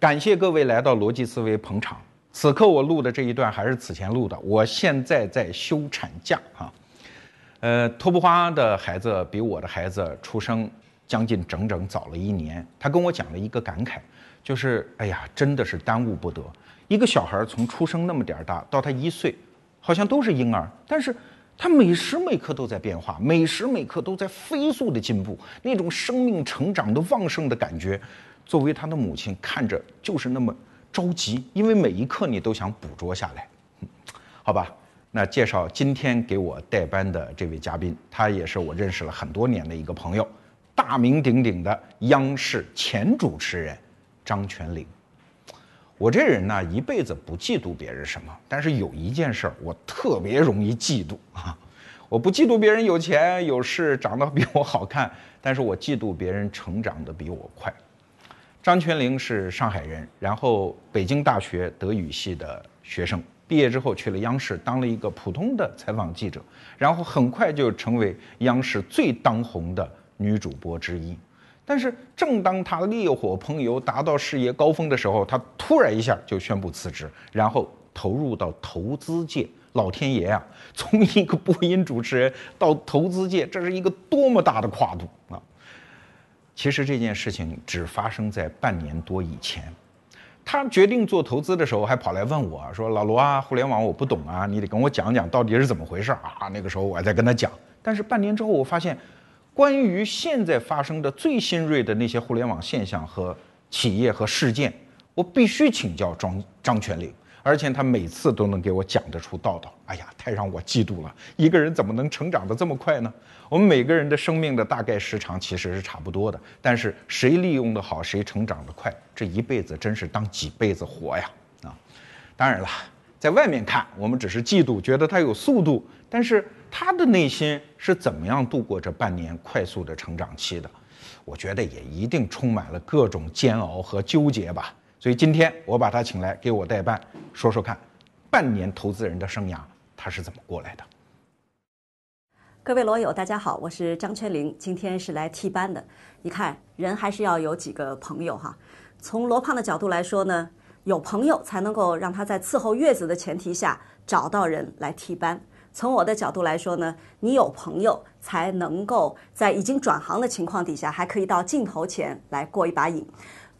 感谢各位来到逻辑思维捧场。此刻我录的这一段还是此前录的，我现在在休产假啊。呃，托布花的孩子比我的孩子出生将近整整早了一年。他跟我讲了一个感慨，就是哎呀，真的是耽误不得。一个小孩从出生那么点儿大到他一岁，好像都是婴儿，但是。他每时每刻都在变化，每时每刻都在飞速的进步，那种生命成长的旺盛的感觉，作为他的母亲看着就是那么着急，因为每一刻你都想捕捉下来。好吧，那介绍今天给我代班的这位嘉宾，他也是我认识了很多年的一个朋友，大名鼎鼎的央视前主持人张泉灵。我这人呢，一辈子不嫉妒别人什么，但是有一件事儿我特别容易嫉妒啊！我不嫉妒别人有钱有势，长得比我好看，但是我嫉妒别人成长的比我快。张泉灵是上海人，然后北京大学德语系的学生，毕业之后去了央视当了一个普通的采访记者，然后很快就成为央视最当红的女主播之一。但是，正当她烈火烹油、达到事业高峰的时候，她突然一下就宣布辞职，然后投入到投资界。老天爷啊，从一个播音主持人到投资界，这是一个多么大的跨度！其实这件事情只发生在半年多以前。他决定做投资的时候，还跑来问我说：“老罗啊，互联网我不懂啊，你得跟我讲讲到底是怎么回事啊？”那个时候我还在跟他讲。但是半年之后，我发现。关于现在发生的最新锐的那些互联网现象和企业和事件，我必须请教张张全林，而且他每次都能给我讲得出道道。哎呀，太让我嫉妒了！一个人怎么能成长得这么快呢？我们每个人的生命的大概时长其实是差不多的，但是谁利用的好，谁成长得快，这一辈子真是当几辈子活呀！啊，当然了，在外面看，我们只是嫉妒，觉得他有速度，但是。他的内心是怎么样度过这半年快速的成长期的？我觉得也一定充满了各种煎熬和纠结吧。所以今天我把他请来给我代班，说说看，半年投资人的生涯他是怎么过来的。各位罗友，大家好，我是张泉灵，今天是来替班的。你看，人还是要有几个朋友哈。从罗胖的角度来说呢，有朋友才能够让他在伺候月子的前提下找到人来替班。从我的角度来说呢，你有朋友才能够在已经转行的情况底下，还可以到镜头前来过一把瘾。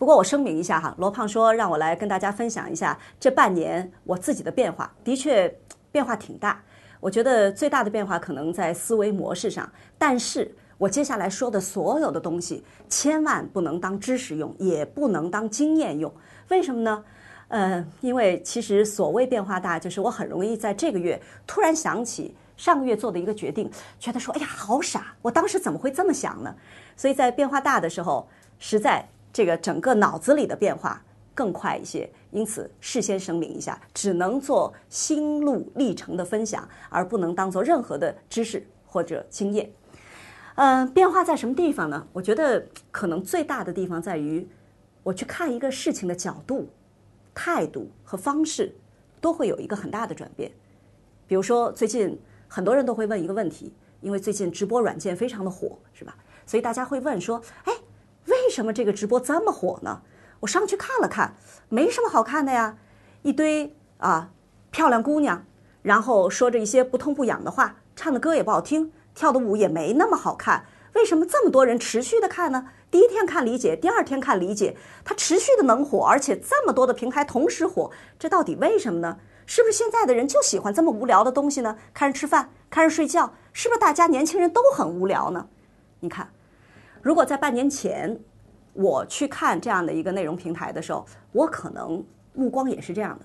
不过我声明一下哈，罗胖说让我来跟大家分享一下这半年我自己的变化，的确变化挺大。我觉得最大的变化可能在思维模式上，但是我接下来说的所有的东西，千万不能当知识用，也不能当经验用。为什么呢？嗯，因为其实所谓变化大，就是我很容易在这个月突然想起上个月做的一个决定，觉得说，哎呀，好傻，我当时怎么会这么想呢？所以在变化大的时候，实在这个整个脑子里的变化更快一些。因此，事先声明一下，只能做心路历程的分享，而不能当做任何的知识或者经验。嗯，变化在什么地方呢？我觉得可能最大的地方在于，我去看一个事情的角度。态度和方式都会有一个很大的转变。比如说，最近很多人都会问一个问题，因为最近直播软件非常的火，是吧？所以大家会问说：“哎，为什么这个直播这么火呢？”我上去看了看，没什么好看的呀，一堆啊漂亮姑娘，然后说着一些不痛不痒的话，唱的歌也不好听，跳的舞也没那么好看。为什么这么多人持续的看呢？第一天看理解，第二天看理解，它持续的能火，而且这么多的平台同时火，这到底为什么呢？是不是现在的人就喜欢这么无聊的东西呢？看人吃饭，看人睡觉，是不是大家年轻人都很无聊呢？你看，如果在半年前我去看这样的一个内容平台的时候，我可能目光也是这样的，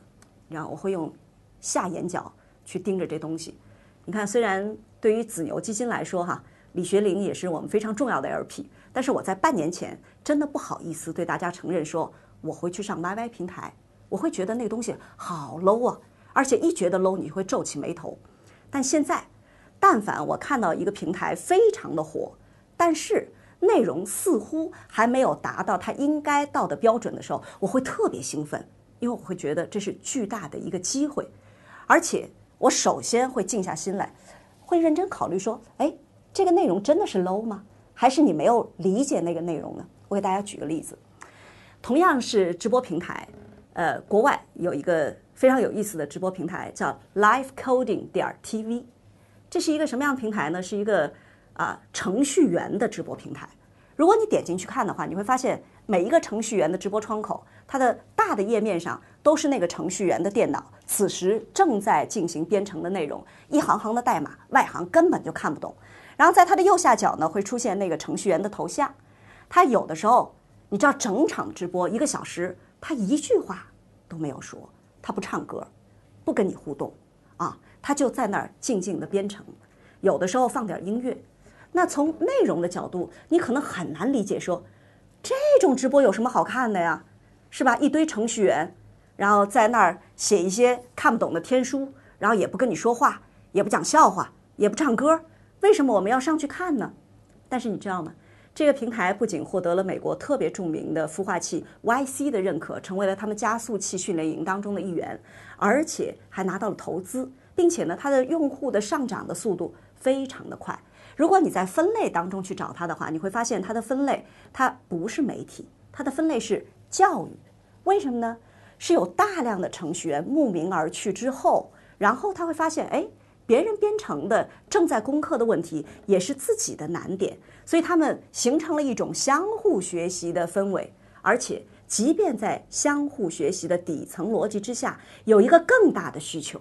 然后我会用下眼角去盯着这东西。你看，虽然对于紫牛基金来说，哈。李学林也是我们非常重要的 LP，但是我在半年前真的不好意思对大家承认说我会去上 YY 平台，我会觉得那个东西好 low 啊，而且一觉得 low 你会皱起眉头。但现在，但凡我看到一个平台非常的火，但是内容似乎还没有达到它应该到的标准的时候，我会特别兴奋，因为我会觉得这是巨大的一个机会，而且我首先会静下心来，会认真考虑说，哎。这个内容真的是 low 吗？还是你没有理解那个内容呢？我给大家举个例子，同样是直播平台，呃，国外有一个非常有意思的直播平台叫 Live Coding 点 TV，这是一个什么样的平台呢？是一个啊程序员的直播平台。如果你点进去看的话，你会发现每一个程序员的直播窗口，它的大的页面上都是那个程序员的电脑，此时正在进行编程的内容，一行行的代码，外行根本就看不懂。然后在它的右下角呢，会出现那个程序员的头像。他有的时候，你知道，整场直播一个小时，他一句话都没有说，他不唱歌，不跟你互动，啊，他就在那儿静静的编程。有的时候放点音乐。那从内容的角度，你可能很难理解，说这种直播有什么好看的呀？是吧？一堆程序员，然后在那儿写一些看不懂的天书，然后也不跟你说话，也不讲笑话，也不唱歌。为什么我们要上去看呢？但是你知道吗？这个平台不仅获得了美国特别著名的孵化器 YC 的认可，成为了他们加速器训练营当中的一员，而且还拿到了投资，并且呢，它的用户的上涨的速度非常的快。如果你在分类当中去找它的话，你会发现它的分类它不是媒体，它的分类是教育。为什么呢？是有大量的程序员慕名而去之后，然后他会发现，哎。别人编程的正在攻克的问题，也是自己的难点，所以他们形成了一种相互学习的氛围。而且，即便在相互学习的底层逻辑之下，有一个更大的需求，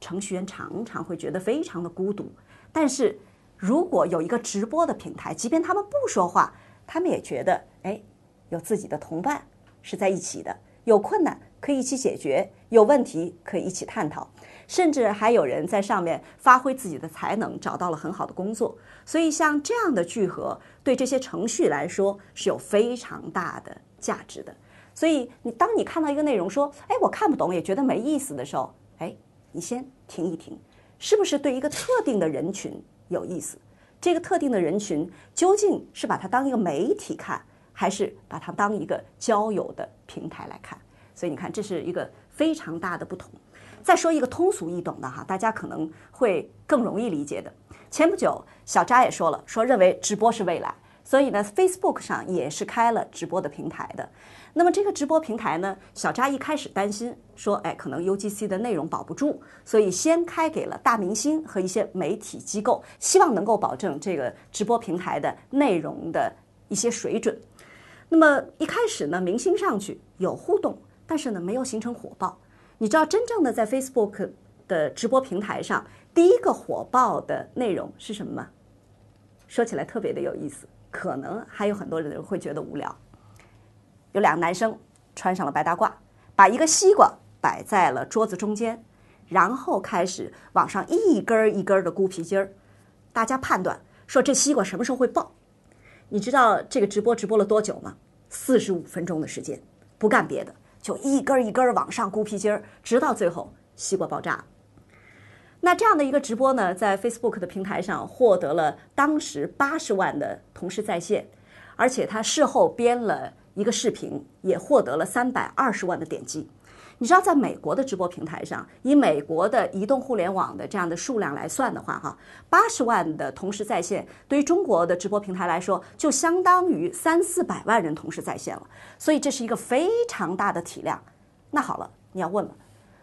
程序员常常会觉得非常的孤独。但是，如果有一个直播的平台，即便他们不说话，他们也觉得，哎，有自己的同伴是在一起的，有困难可以一起解决，有问题可以一起探讨。甚至还有人在上面发挥自己的才能，找到了很好的工作。所以，像这样的聚合，对这些程序来说是有非常大的价值的。所以，你当你看到一个内容说“哎，我看不懂，也觉得没意思”的时候，哎，你先停一停，是不是对一个特定的人群有意思？这个特定的人群究竟是把它当一个媒体看，还是把它当一个交友的平台来看？所以，你看，这是一个非常大的不同。再说一个通俗易懂的哈，大家可能会更容易理解的。前不久，小扎也说了，说认为直播是未来，所以呢，Facebook 上也是开了直播的平台的。那么这个直播平台呢，小扎一开始担心说，哎，可能 UGC 的内容保不住，所以先开给了大明星和一些媒体机构，希望能够保证这个直播平台的内容的一些水准。那么一开始呢，明星上去有互动，但是呢，没有形成火爆。你知道真正的在 Facebook 的直播平台上，第一个火爆的内容是什么吗？说起来特别的有意思，可能还有很多人会觉得无聊。有两个男生穿上了白大褂，把一个西瓜摆在了桌子中间，然后开始往上一根儿一根儿的箍皮筋儿。大家判断说这西瓜什么时候会爆？你知道这个直播直播了多久吗？四十五分钟的时间，不干别的。就一根一根往上箍皮筋儿，直到最后西瓜爆炸。那这样的一个直播呢，在 Facebook 的平台上获得了当时八十万的同时在线，而且他事后编了一个视频，也获得了三百二十万的点击。你知道，在美国的直播平台上，以美国的移动互联网的这样的数量来算的话，哈，八十万的同时在线，对于中国的直播平台来说，就相当于三四百万人同时在线了。所以这是一个非常大的体量。那好了，你要问了，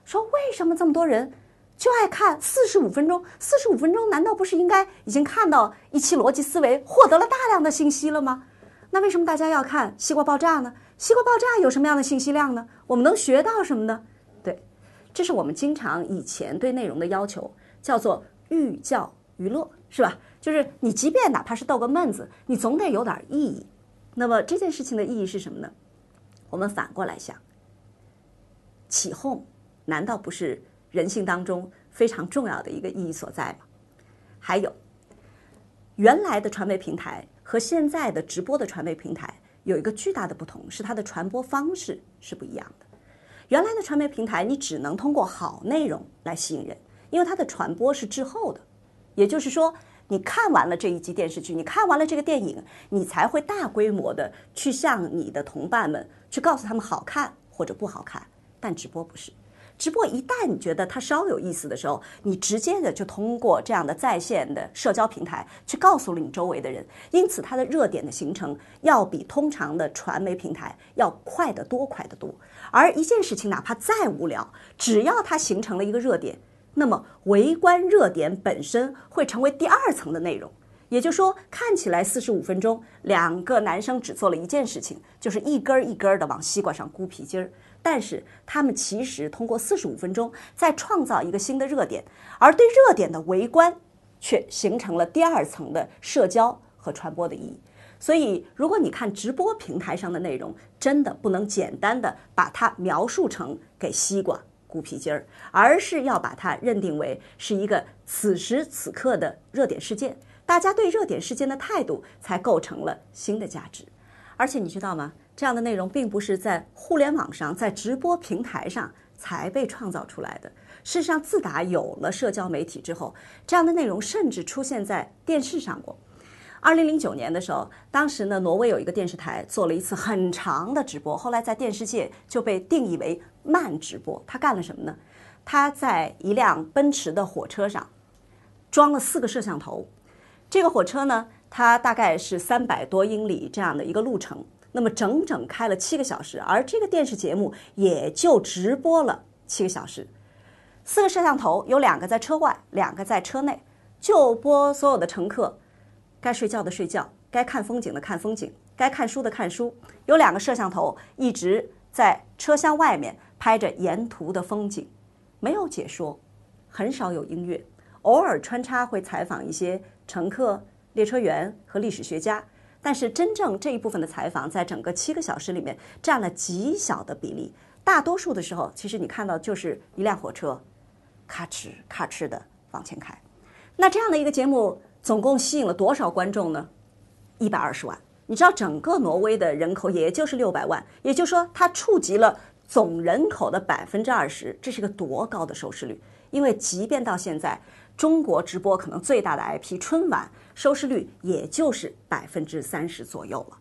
说为什么这么多人就爱看四十五分钟？四十五分钟难道不是应该已经看到一期逻辑思维，获得了大量的信息了吗？那为什么大家要看西瓜爆炸呢？西瓜爆炸有什么样的信息量呢？我们能学到什么呢？对，这是我们经常以前对内容的要求，叫做寓教于乐，是吧？就是你即便哪怕是逗个闷子，你总得有点意义。那么这件事情的意义是什么呢？我们反过来想，起哄难道不是人性当中非常重要的一个意义所在吗？还有，原来的传媒平台和现在的直播的传媒平台。有一个巨大的不同是它的传播方式是不一样的。原来的传媒平台，你只能通过好内容来吸引人，因为它的传播是滞后的。也就是说，你看完了这一集电视剧，你看完了这个电影，你才会大规模的去向你的同伴们去告诉他们好看或者不好看。但直播不是，直播一旦你觉得它稍有意思的时候，你直接的就通过这样的在线的社交平台去告诉了你周围的人，因此它的热点的形成要比通常的传媒平台要快得多，快得多。而一件事情哪怕再无聊，只要它形成了一个热点，那么围观热点本身会成为第二层的内容。也就是说，看起来四十五分钟，两个男生只做了一件事情，就是一根儿一根儿的往西瓜上箍皮筋儿。但是他们其实通过四十五分钟在创造一个新的热点，而对热点的围观却形成了第二层的社交和传播的意义。所以，如果你看直播平台上的内容，真的不能简单的把它描述成给西瓜鼓皮筋儿，而是要把它认定为是一个此时此刻的热点事件，大家对热点事件的态度才构成了新的价值。而且你知道吗？这样的内容并不是在互联网上、在直播平台上才被创造出来的。事实上，自打有了社交媒体之后，这样的内容甚至出现在电视上过。二零零九年的时候，当时呢，挪威有一个电视台做了一次很长的直播，后来在电视界就被定义为慢直播。他干了什么呢？他在一辆奔驰的火车上装了四个摄像头。这个火车呢，它大概是三百多英里这样的一个路程。那么整整开了七个小时，而这个电视节目也就直播了七个小时。四个摄像头，有两个在车外，两个在车内，就播所有的乘客该睡觉的睡觉，该看风景的看风景，该看书的看书。有两个摄像头一直在车厢外面拍着沿途的风景，没有解说，很少有音乐，偶尔穿插会采访一些乘客、列车员和历史学家。但是真正这一部分的采访，在整个七个小时里面占了极小的比例。大多数的时候，其实你看到就是一辆火车，咔哧咔哧的往前开。那这样的一个节目，总共吸引了多少观众呢？一百二十万。你知道整个挪威的人口也就是六百万，也就是说它触及了总人口的百分之二十，这是个多高的收视率？因为即便到现在。中国直播可能最大的 IP 春晚收视率也就是百分之三十左右了。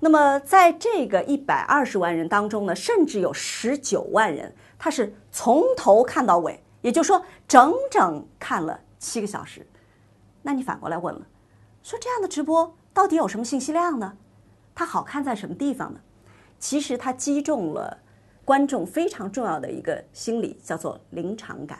那么在这个一百二十万人当中呢，甚至有十九万人他是从头看到尾，也就是说整整看了七个小时。那你反过来问了，说这样的直播到底有什么信息量呢？它好看在什么地方呢？其实它击中了观众非常重要的一个心理，叫做临场感，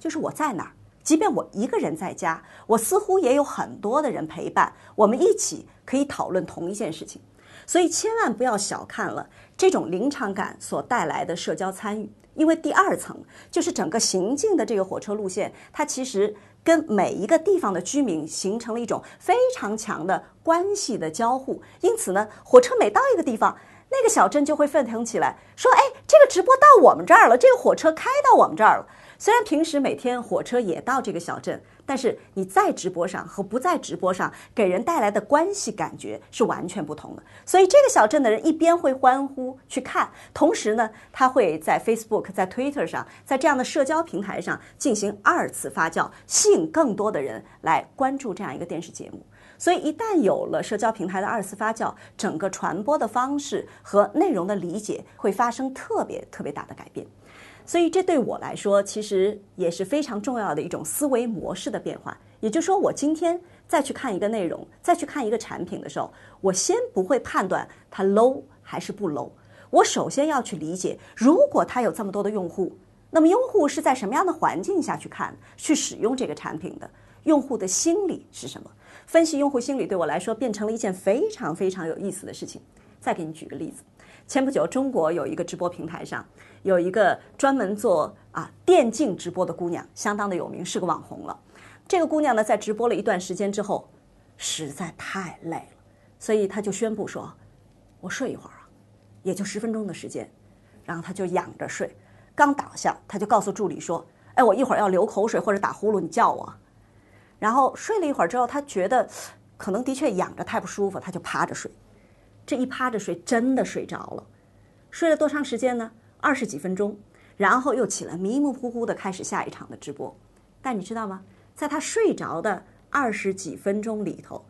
就是我在哪儿。即便我一个人在家，我似乎也有很多的人陪伴，我们一起可以讨论同一件事情。所以千万不要小看了这种临场感所带来的社交参与，因为第二层就是整个行进的这个火车路线，它其实跟每一个地方的居民形成了一种非常强的关系的交互。因此呢，火车每到一个地方，那个小镇就会沸腾起来，说：“哎，这个直播到我们这儿了，这个火车开到我们这儿了。”虽然平时每天火车也到这个小镇，但是你在直播上和不在直播上给人带来的关系感觉是完全不同的。所以这个小镇的人一边会欢呼去看，同时呢，他会在 Facebook、在 Twitter 上，在这样的社交平台上进行二次发酵，吸引更多的人来关注这样一个电视节目。所以一旦有了社交平台的二次发酵，整个传播的方式和内容的理解会发生特别特别大的改变。所以这对我来说，其实也是非常重要的一种思维模式的变化。也就是说，我今天再去看一个内容，再去看一个产品的时候，我先不会判断它 low 还是不 low。我首先要去理解，如果它有这么多的用户，那么用户是在什么样的环境下去看、去使用这个产品的？用户的心理是什么？分析用户心理对我来说变成了一件非常非常有意思的事情。再给你举个例子。前不久，中国有一个直播平台上，有一个专门做啊电竞直播的姑娘，相当的有名，是个网红了。这个姑娘呢，在直播了一段时间之后，实在太累了，所以她就宣布说：“我睡一会儿啊，也就十分钟的时间。”然后她就仰着睡，刚倒下，她就告诉助理说：“哎，我一会儿要流口水或者打呼噜，你叫我。”然后睡了一会儿之后，她觉得可能的确仰着太不舒服，她就趴着睡。这一趴着睡，真的睡着了，睡了多长时间呢？二十几分钟，然后又起来，迷迷糊糊的开始下一场的直播。但你知道吗？在他睡着的二十几分钟里头，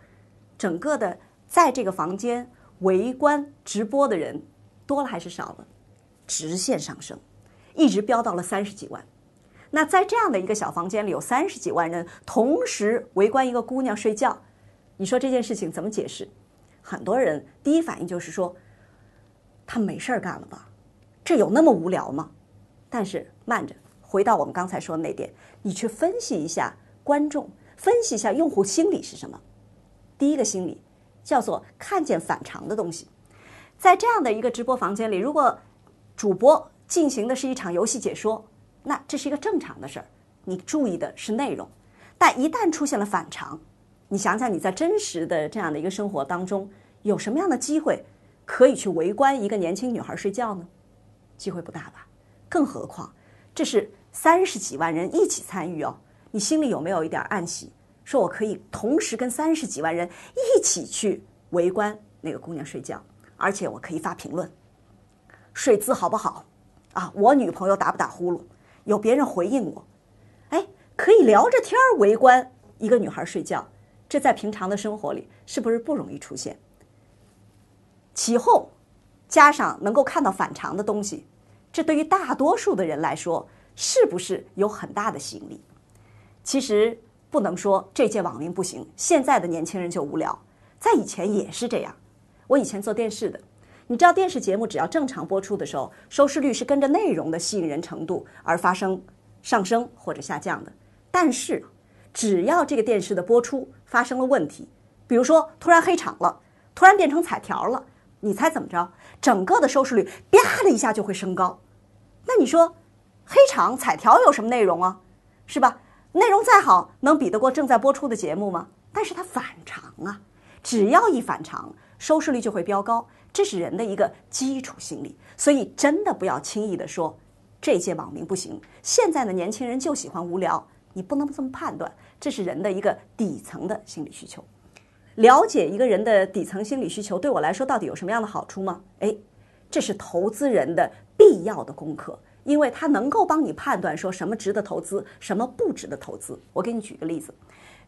整个的在这个房间围观直播的人多了还是少了？直线上升，一直飙到了三十几万。那在这样的一个小房间里，有三十几万人同时围观一个姑娘睡觉，你说这件事情怎么解释？很多人第一反应就是说，他没事儿干了吧？这有那么无聊吗？但是慢着，回到我们刚才说的那点，你去分析一下观众，分析一下用户心理是什么？第一个心理叫做看见反常的东西。在这样的一个直播房间里，如果主播进行的是一场游戏解说，那这是一个正常的事儿，你注意的是内容。但一旦出现了反常，你想想你在真实的这样的一个生活当中，有什么样的机会可以去围观一个年轻女孩睡觉呢？机会不大吧？更何况这是三十几万人一起参与哦，你心里有没有一点暗喜？说我可以同时跟三十几万人一起去围观那个姑娘睡觉，而且我可以发评论，睡姿好不好？啊，我女朋友打不打呼噜？有别人回应我，哎，可以聊着天儿围观一个女孩睡觉，这在平常的生活里是不是不容易出现？其后加上能够看到反常的东西，这对于大多数的人来说，是不是有很大的吸引力？其实不能说这届网民不行，现在的年轻人就无聊，在以前也是这样。我以前做电视的。你知道电视节目只要正常播出的时候，收视率是跟着内容的吸引人程度而发生上升或者下降的。但是，只要这个电视的播出发生了问题，比如说突然黑场了，突然变成彩条了，你猜怎么着？整个的收视率啪的一下就会升高。那你说，黑场彩条有什么内容啊？是吧？内容再好，能比得过正在播出的节目吗？但是它反常啊，只要一反常，收视率就会飙高。这是人的一个基础心理，所以真的不要轻易的说这届网民不行。现在的年轻人就喜欢无聊，你不能这么判断。这是人的一个底层的心理需求。了解一个人的底层心理需求，对我来说到底有什么样的好处吗？哎，这是投资人的必要的功课，因为它能够帮你判断说什么值得投资，什么不值得投资。我给你举个例子，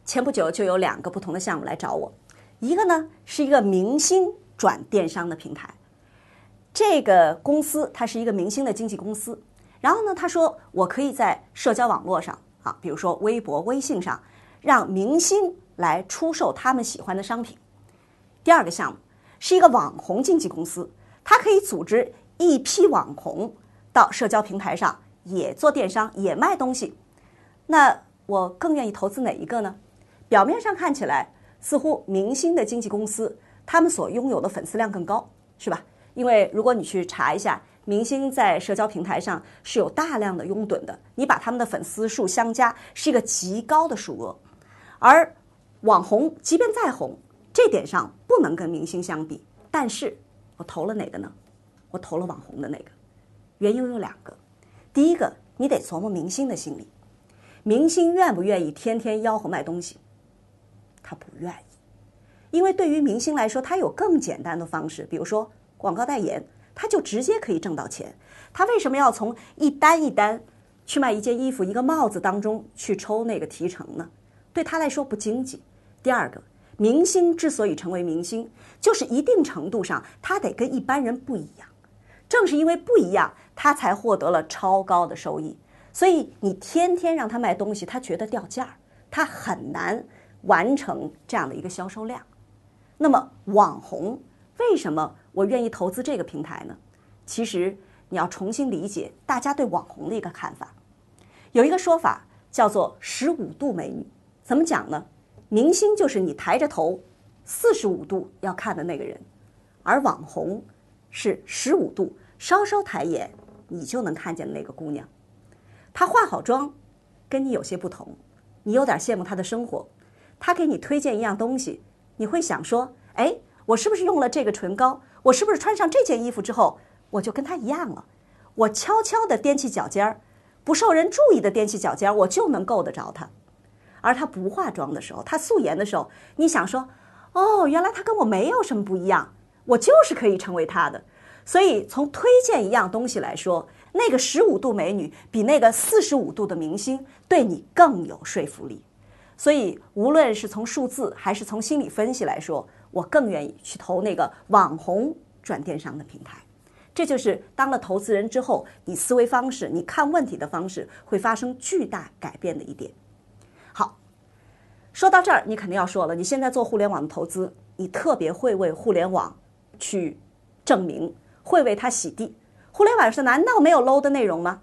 前不久就有两个不同的项目来找我，一个呢是一个明星。转电商的平台，这个公司它是一个明星的经纪公司。然后呢，他说我可以在社交网络上比如说微博、微信上，让明星来出售他们喜欢的商品。第二个项目是一个网红经纪公司，它可以组织一批网红到社交平台上也做电商，也卖东西。那我更愿意投资哪一个呢？表面上看起来，似乎明星的经纪公司。他们所拥有的粉丝量更高，是吧？因为如果你去查一下，明星在社交平台上是有大量的拥趸的，你把他们的粉丝数相加，是一个极高的数额。而网红即便再红，这点上不能跟明星相比。但是我投了哪个呢？我投了网红的那个。原因有两个，第一个，你得琢磨明星的心理，明星愿不愿意天天吆喝卖东西？他不愿意。因为对于明星来说，他有更简单的方式，比如说广告代言，他就直接可以挣到钱。他为什么要从一单一单去卖一件衣服、一个帽子当中去抽那个提成呢？对他来说不经济。第二个，明星之所以成为明星，就是一定程度上他得跟一般人不一样。正是因为不一样，他才获得了超高的收益。所以你天天让他卖东西，他觉得掉价儿，他很难完成这样的一个销售量。那么网红为什么我愿意投资这个平台呢？其实你要重新理解大家对网红的一个看法。有一个说法叫做“十五度美女”，怎么讲呢？明星就是你抬着头四十五度要看的那个人，而网红是十五度稍稍抬眼你就能看见的那个姑娘。她化好妆，跟你有些不同，你有点羡慕她的生活。她给你推荐一样东西。你会想说，哎，我是不是用了这个唇膏？我是不是穿上这件衣服之后，我就跟他一样了？我悄悄地踮起脚尖儿，不受人注意的踮起脚尖儿，我就能够得着他。而他不化妆的时候，他素颜的时候，你想说，哦，原来他跟我没有什么不一样，我就是可以成为他的。所以从推荐一样东西来说，那个十五度美女比那个四十五度的明星对你更有说服力。所以，无论是从数字还是从心理分析来说，我更愿意去投那个网红转电商的平台。这就是当了投资人之后，你思维方式、你看问题的方式会发生巨大改变的一点。好，说到这儿，你肯定要说了，你现在做互联网的投资，你特别会为互联网去证明，会为它洗地。互联网上难道没有 low 的内容吗？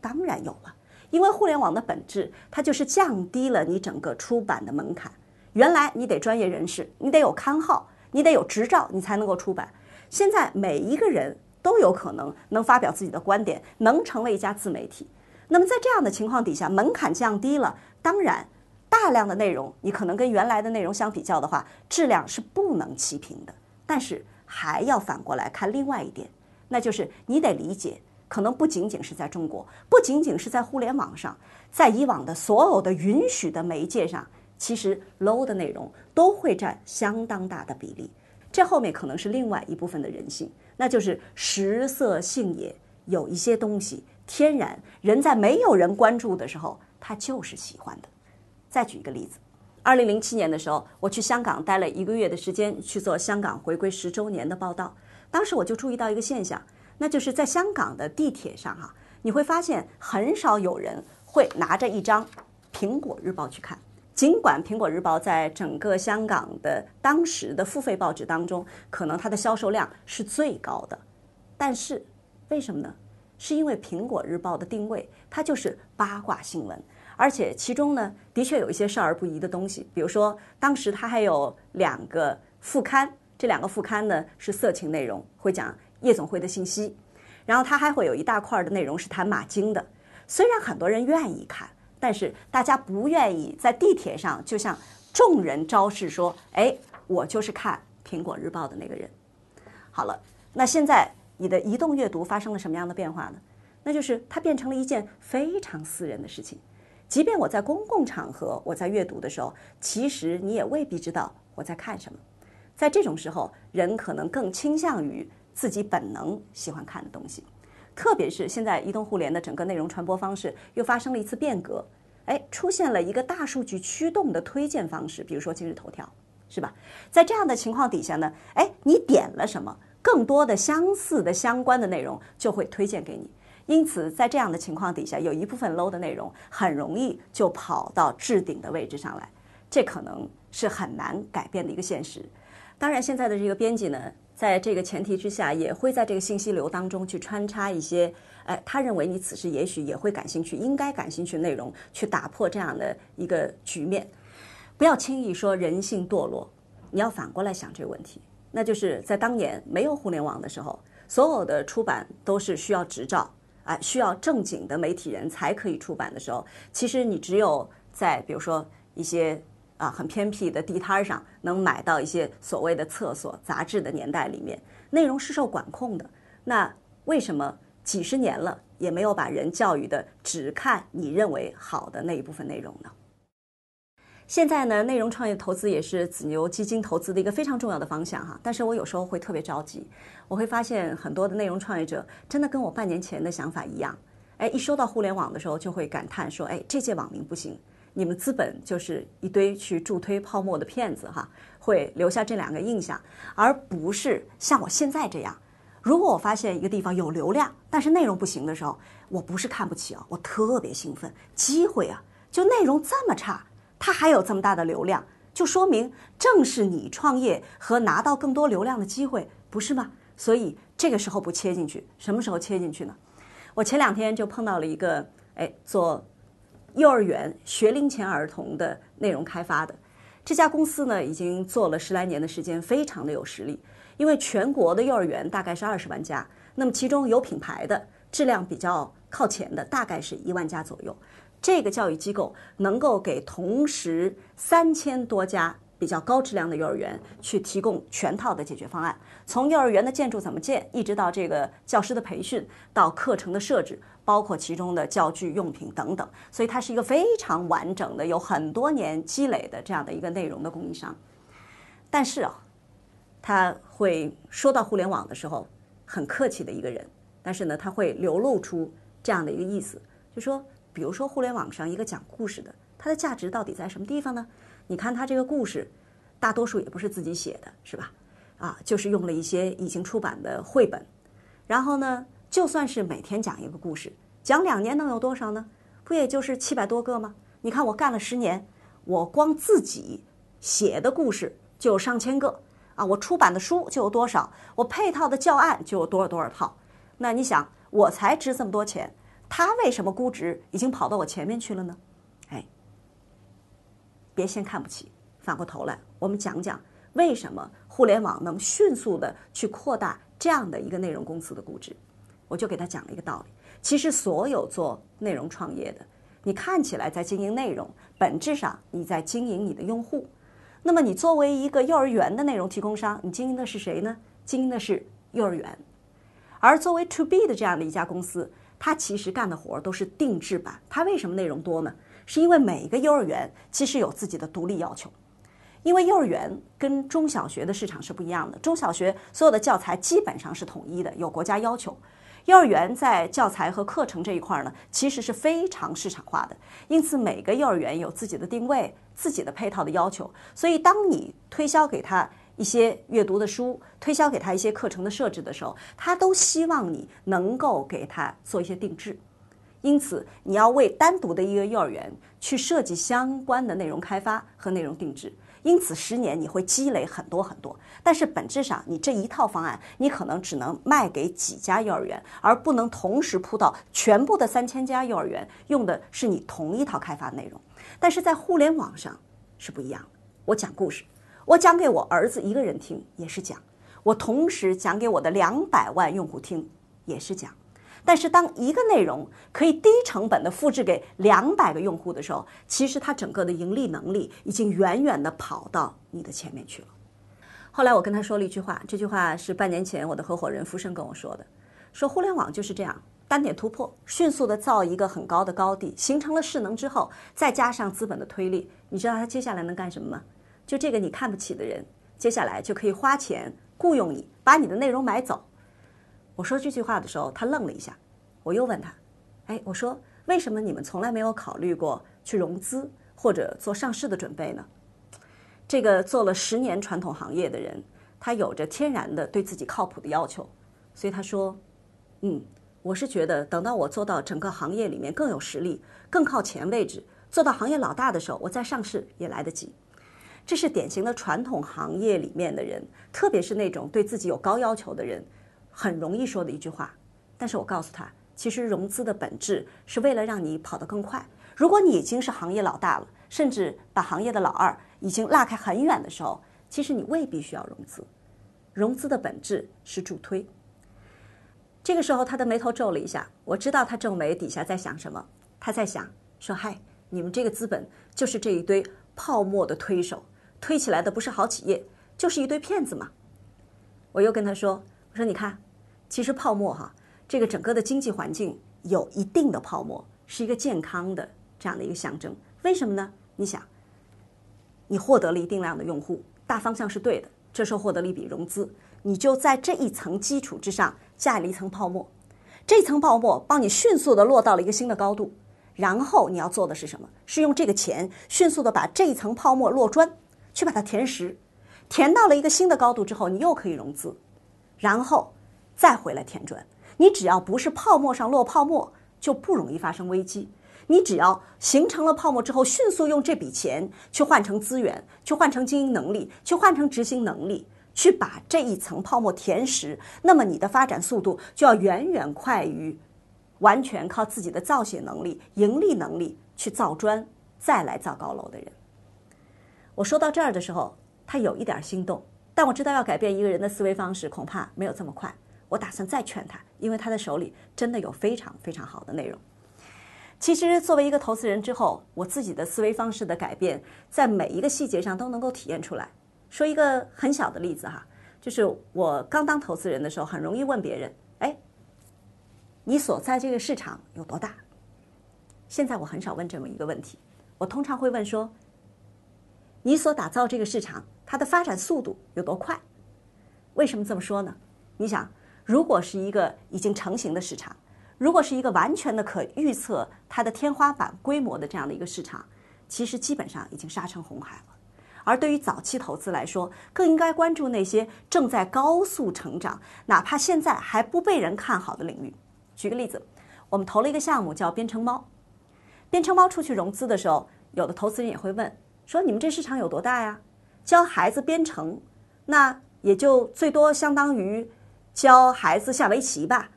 当然有了，因为互联网的本质，它就是降低了你整个出版的门槛。原来你得专业人士，你得有刊号，你得有执照，你才能够出版。现在每一个人都有可能能发表自己的观点，能成为一家自媒体。那么在这样的情况底下，门槛降低了，当然大量的内容你可能跟原来的内容相比较的话，质量是不能齐平的。但是还要反过来看另外一点，那就是你得理解，可能不仅仅是在中国，不仅仅是在互联网上，在以往的所有的允许的媒介上，其实 low 的内容都会占相当大的比例。这后面可能是另外一部分的人性，那就是食色性也。有一些东西天然人在没有人关注的时候，他就是喜欢的。再举一个例子，二零零七年的时候，我去香港待了一个月的时间，去做香港回归十周年的报道。当时我就注意到一个现象，那就是在香港的地铁上哈，你会发现很少有人会拿着一张《苹果日报》去看。尽管《苹果日报》在整个香港的当时的付费报纸当中，可能它的销售量是最高的，但是为什么呢？是因为《苹果日报》的定位，它就是八卦新闻，而且其中呢，的确有一些少儿不宜的东西。比如说，当时它还有两个副刊，这两个副刊呢是色情内容，会讲夜总会的信息，然后它还会有一大块的内容是谈马经的。虽然很多人愿意看。但是大家不愿意在地铁上就向众人昭示说：“哎，我就是看《苹果日报》的那个人。”好了，那现在你的移动阅读发生了什么样的变化呢？那就是它变成了一件非常私人的事情。即便我在公共场合我在阅读的时候，其实你也未必知道我在看什么。在这种时候，人可能更倾向于自己本能喜欢看的东西。特别是现在移动互联的整个内容传播方式又发生了一次变革，哎，出现了一个大数据驱动的推荐方式，比如说今日头条，是吧？在这样的情况底下呢，哎，你点了什么，更多的相似的相关的内容就会推荐给你。因此，在这样的情况底下，有一部分 low 的内容很容易就跑到置顶的位置上来，这可能是很难改变的一个现实。当然，现在的这个编辑呢。在这个前提之下，也会在这个信息流当中去穿插一些，哎，他认为你此时也许也会感兴趣、应该感兴趣的内容，去打破这样的一个局面。不要轻易说人性堕落，你要反过来想这个问题。那就是在当年没有互联网的时候，所有的出版都是需要执照，哎，需要正经的媒体人才可以出版的时候，其实你只有在比如说一些。啊，很偏僻的地摊上能买到一些所谓的厕所杂志的年代里面，内容是受管控的。那为什么几十年了也没有把人教育的只看你认为好的那一部分内容呢？现在呢，内容创业投资也是子牛基金投资的一个非常重要的方向哈。但是我有时候会特别着急，我会发现很多的内容创业者真的跟我半年前的想法一样，哎，一说到互联网的时候就会感叹说，哎，这届网民不行。你们资本就是一堆去助推泡沫的骗子哈，会留下这两个印象，而不是像我现在这样。如果我发现一个地方有流量，但是内容不行的时候，我不是看不起啊，我特别兴奋。机会啊，就内容这么差，它还有这么大的流量，就说明正是你创业和拿到更多流量的机会，不是吗？所以这个时候不切进去，什么时候切进去呢？我前两天就碰到了一个，哎，做。幼儿园学龄前儿童的内容开发的这家公司呢，已经做了十来年的时间，非常的有实力。因为全国的幼儿园大概是二十万家，那么其中有品牌的、质量比较靠前的，大概是一万家左右。这个教育机构能够给同时三千多家。比较高质量的幼儿园去提供全套的解决方案，从幼儿园的建筑怎么建，一直到这个教师的培训，到课程的设置，包括其中的教具用品等等，所以它是一个非常完整的、有很多年积累的这样的一个内容的供应商。但是啊，他会说到互联网的时候很客气的一个人，但是呢，他会流露出这样的一个意思，就说，比如说互联网上一个讲故事的，它的价值到底在什么地方呢？你看他这个故事，大多数也不是自己写的，是吧？啊，就是用了一些已经出版的绘本，然后呢，就算是每天讲一个故事，讲两年能有多少呢？不也就是七百多个吗？你看我干了十年，我光自己写的故事就有上千个啊！我出版的书就有多少？我配套的教案就有多少多少套？那你想，我才值这么多钱，他为什么估值已经跑到我前面去了呢？别先看不起，反过头来，我们讲讲为什么互联网能迅速的去扩大这样的一个内容公司的估值。我就给他讲了一个道理。其实，所有做内容创业的，你看起来在经营内容，本质上你在经营你的用户。那么，你作为一个幼儿园的内容提供商，你经营的是谁呢？经营的是幼儿园。而作为 To B 的这样的一家公司，它其实干的活都是定制版。它为什么内容多呢？是因为每一个幼儿园其实有自己的独立要求。因为幼儿园跟中小学的市场是不一样的，中小学所有的教材基本上是统一的，有国家要求。幼儿园在教材和课程这一块呢，其实是非常市场化的，因此每个幼儿园有自己的定位、自己的配套的要求。所以，当你推销给他一些阅读的书，推销给他一些课程的设置的时候，他都希望你能够给他做一些定制。因此，你要为单独的一个幼儿园去设计相关的内容开发和内容定制。因此，十年你会积累很多很多，但是本质上，你这一套方案，你可能只能卖给几家幼儿园，而不能同时铺到全部的三千家幼儿园，用的是你同一套开发内容。但是在互联网上是不一样的。我讲故事，我讲给我儿子一个人听也是讲，我同时讲给我的两百万用户听也是讲。但是，当一个内容可以低成本的复制给两百个用户的时候，其实它整个的盈利能力已经远远的跑到你的前面去了。后来我跟他说了一句话，这句话是半年前我的合伙人福生跟我说的，说互联网就是这样，单点突破，迅速的造一个很高的高地，形成了势能之后，再加上资本的推力，你知道他接下来能干什么吗？就这个你看不起的人，接下来就可以花钱雇佣你，把你的内容买走。我说这句话的时候，他愣了一下。我又问他：“哎，我说为什么你们从来没有考虑过去融资或者做上市的准备呢？”这个做了十年传统行业的人，他有着天然的对自己靠谱的要求，所以他说：“嗯，我是觉得等到我做到整个行业里面更有实力、更靠前位置，做到行业老大的时候，我再上市也来得及。”这是典型的传统行业里面的人，特别是那种对自己有高要求的人。很容易说的一句话，但是我告诉他，其实融资的本质是为了让你跑得更快。如果你已经是行业老大了，甚至把行业的老二已经落开很远的时候，其实你未必需要融资。融资的本质是助推。这个时候，他的眉头皱了一下，我知道他皱眉底下在想什么。他在想说：“嗨，你们这个资本就是这一堆泡沫的推手，推起来的不是好企业，就是一堆骗子嘛。”我又跟他说：“我说你看。”其实泡沫哈，这个整个的经济环境有一定的泡沫，是一个健康的这样的一个象征。为什么呢？你想，你获得了一定量的用户，大方向是对的，这时候获得了一笔融资，你就在这一层基础之上架了一层泡沫，这层泡沫帮你迅速的落到了一个新的高度，然后你要做的是什么？是用这个钱迅速的把这一层泡沫落砖，去把它填实，填到了一个新的高度之后，你又可以融资，然后。再回来填砖，你只要不是泡沫上落泡沫，就不容易发生危机。你只要形成了泡沫之后，迅速用这笔钱去换成资源，去换成经营能力，去换成执行能力，去把这一层泡沫填实，那么你的发展速度就要远远快于完全靠自己的造血能力、盈利能力去造砖，再来造高楼的人。我说到这儿的时候，他有一点心动，但我知道要改变一个人的思维方式，恐怕没有这么快。我打算再劝他，因为他的手里真的有非常非常好的内容。其实，作为一个投资人之后，我自己的思维方式的改变，在每一个细节上都能够体验出来。说一个很小的例子哈，就是我刚当投资人的时候，很容易问别人：“哎，你所在这个市场有多大？”现在我很少问这么一个问题，我通常会问说：“你所打造这个市场，它的发展速度有多快？”为什么这么说呢？你想。如果是一个已经成型的市场，如果是一个完全的可预测它的天花板规模的这样的一个市场，其实基本上已经杀成红海了。而对于早期投资来说，更应该关注那些正在高速成长，哪怕现在还不被人看好的领域。举个例子，我们投了一个项目叫编程猫。编程猫出去融资的时候，有的投资人也会问说：“你们这市场有多大呀？教孩子编程，那也就最多相当于教孩子下围棋吧。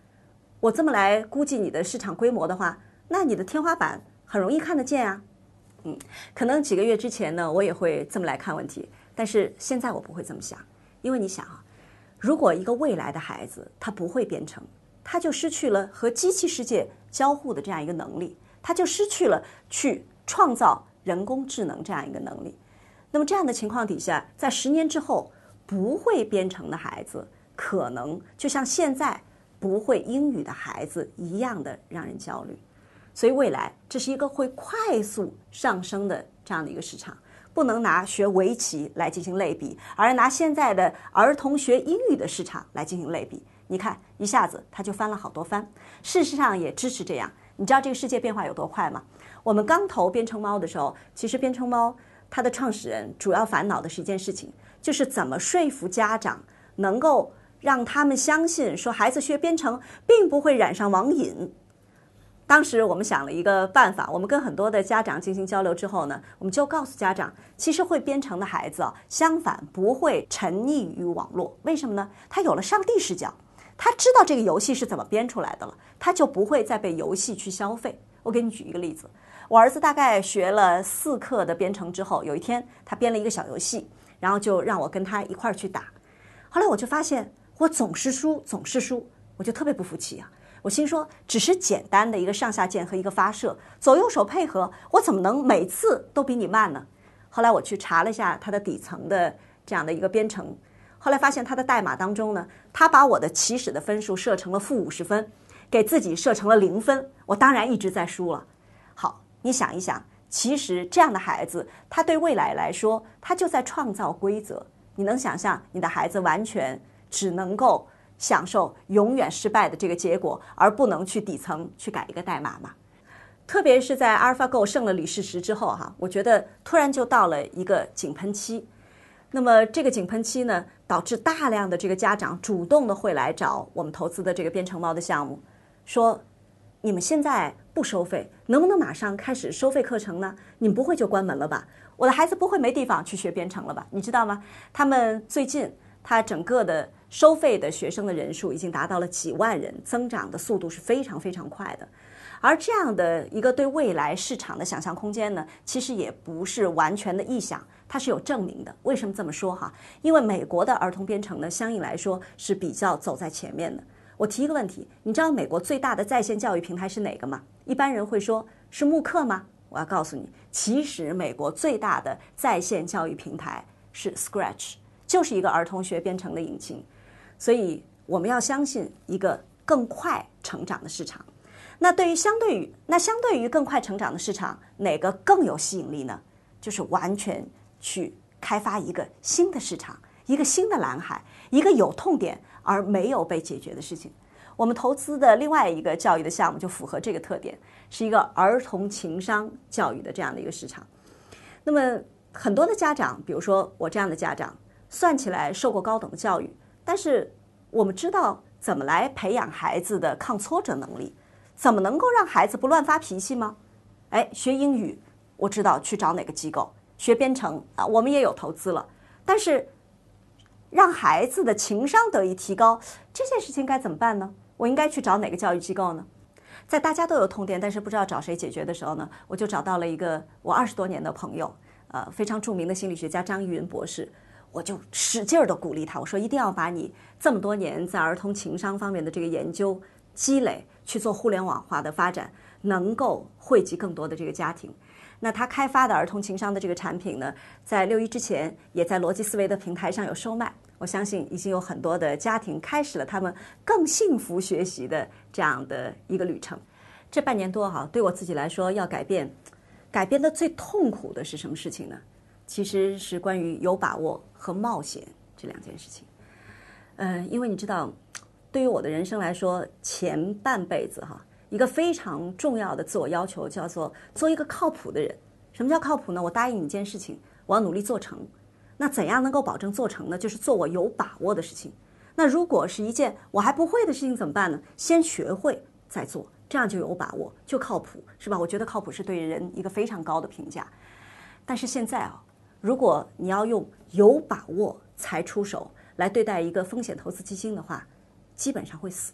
我这么来估计你的市场规模的话，那你的天花板很容易看得见啊。”嗯，可能几个月之前呢，我也会这么来看问题，但是现在我不会这么想，因为你想啊，如果一个未来的孩子他不会编程，他就失去了和机器世界交互的这样一个能力。他就失去了去创造人工智能这样一个能力。那么这样的情况底下，在十年之后，不会编程的孩子，可能就像现在不会英语的孩子一样的让人焦虑。所以未来这是一个会快速上升的这样的一个市场，不能拿学围棋来进行类比，而拿现在的儿童学英语的市场来进行类比。你看，一下子它就翻了好多番。事实上也支持这样。你知道这个世界变化有多快吗？我们刚投编程猫的时候，其实编程猫它的创始人主要烦恼的是一件事情，就是怎么说服家长，能够让他们相信说孩子学编程并不会染上网瘾。当时我们想了一个办法，我们跟很多的家长进行交流之后呢，我们就告诉家长，其实会编程的孩子啊，相反不会沉溺于网络。为什么呢？他有了上帝视角。他知道这个游戏是怎么编出来的了，他就不会再被游戏去消费。我给你举一个例子，我儿子大概学了四课的编程之后，有一天他编了一个小游戏，然后就让我跟他一块儿去打。后来我就发现我总是输，总是输，我就特别不服气啊！我心说，只是简单的一个上下键和一个发射，左右手配合，我怎么能每次都比你慢呢？后来我去查了一下它的底层的这样的一个编程。后来发现他的代码当中呢，他把我的起始的分数设成了负五十分，给自己设成了零分。我当然一直在输了。好，你想一想，其实这样的孩子，他对未来来说，他就在创造规则。你能想象你的孩子完全只能够享受永远失败的这个结果，而不能去底层去改一个代码吗？特别是在阿尔法狗胜了李世石之后，哈，我觉得突然就到了一个井喷期。那么这个井喷期呢，导致大量的这个家长主动的会来找我们投资的这个编程猫的项目，说，你们现在不收费，能不能马上开始收费课程呢？你们不会就关门了吧？我的孩子不会没地方去学编程了吧？你知道吗？他们最近它整个的收费的学生的人数已经达到了几万人，增长的速度是非常非常快的。而这样的一个对未来市场的想象空间呢，其实也不是完全的臆想，它是有证明的。为什么这么说哈？因为美国的儿童编程呢，相应来说是比较走在前面的。我提一个问题，你知道美国最大的在线教育平台是哪个吗？一般人会说是慕课吗？我要告诉你，其实美国最大的在线教育平台是 Scratch，就是一个儿童学编程的引擎。所以我们要相信一个更快成长的市场。那对于相对于那相对于更快成长的市场，哪个更有吸引力呢？就是完全去开发一个新的市场，一个新的蓝海，一个有痛点而没有被解决的事情。我们投资的另外一个教育的项目就符合这个特点，是一个儿童情商教育的这样的一个市场。那么很多的家长，比如说我这样的家长，算起来受过高等教育，但是我们知道怎么来培养孩子的抗挫折能力。怎么能够让孩子不乱发脾气吗？哎，学英语，我知道去找哪个机构；学编程啊，我们也有投资了。但是，让孩子的情商得以提高，这件事情该怎么办呢？我应该去找哪个教育机构呢？在大家都有痛点，但是不知道找谁解决的时候呢，我就找到了一个我二十多年的朋友，呃，非常著名的心理学家张玉云博士。我就使劲儿的鼓励他，我说一定要把你这么多年在儿童情商方面的这个研究积累。去做互联网化的发展，能够惠及更多的这个家庭。那他开发的儿童情商的这个产品呢，在六一之前也在逻辑思维的平台上有售卖。我相信已经有很多的家庭开始了他们更幸福学习的这样的一个旅程。这半年多哈，对我自己来说要改变，改变的最痛苦的是什么事情呢？其实是关于有把握和冒险这两件事情。嗯，因为你知道。对于我的人生来说，前半辈子哈，一个非常重要的自我要求叫做做一个靠谱的人。什么叫靠谱呢？我答应你一件事情，我要努力做成。那怎样能够保证做成呢？就是做我有把握的事情。那如果是一件我还不会的事情怎么办呢？先学会再做，这样就有把握，就靠谱，是吧？我觉得靠谱是对人一个非常高的评价。但是现在啊，如果你要用有把握才出手来对待一个风险投资基金的话，基本上会死。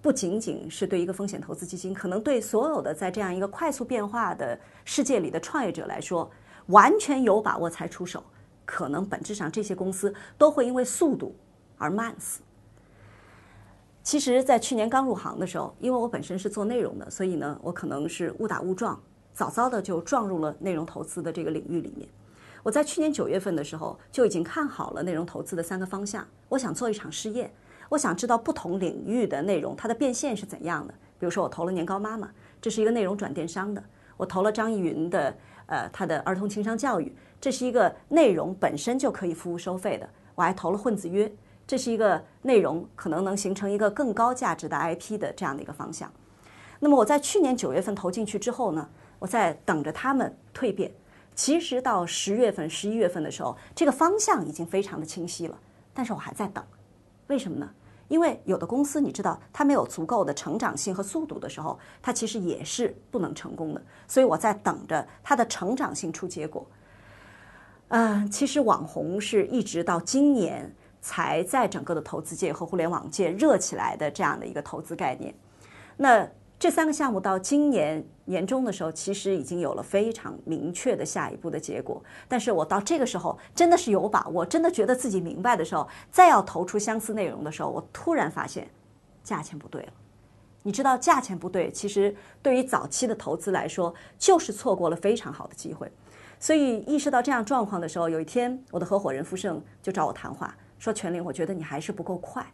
不仅仅是对一个风险投资基金，可能对所有的在这样一个快速变化的世界里的创业者来说，完全有把握才出手，可能本质上这些公司都会因为速度而慢死。其实，在去年刚入行的时候，因为我本身是做内容的，所以呢，我可能是误打误撞，早早的就撞入了内容投资的这个领域里面。我在去年九月份的时候就已经看好了内容投资的三个方向，我想做一场试验。我想知道不同领域的内容它的变现是怎样的。比如说，我投了年糕妈妈，这是一个内容转电商的；我投了张艺云的，呃，他的儿童情商教育，这是一个内容本身就可以服务收费的；我还投了混子约，这是一个内容可能能形成一个更高价值的 IP 的这样的一个方向。那么我在去年九月份投进去之后呢，我在等着他们蜕变。其实到十月份、十一月份的时候，这个方向已经非常的清晰了，但是我还在等。为什么呢？因为有的公司，你知道，它没有足够的成长性和速度的时候，它其实也是不能成功的。所以我在等着它的成长性出结果。嗯，其实网红是一直到今年才在整个的投资界和互联网界热起来的这样的一个投资概念。那。这三个项目到今年年中的时候，其实已经有了非常明确的下一步的结果。但是我到这个时候真的是有把握，真的觉得自己明白的时候，再要投出相似内容的时候，我突然发现价钱不对了。你知道价钱不对，其实对于早期的投资来说，就是错过了非常好的机会。所以意识到这样状况的时候，有一天我的合伙人傅盛就找我谈话，说：“全林，我觉得你还是不够快。”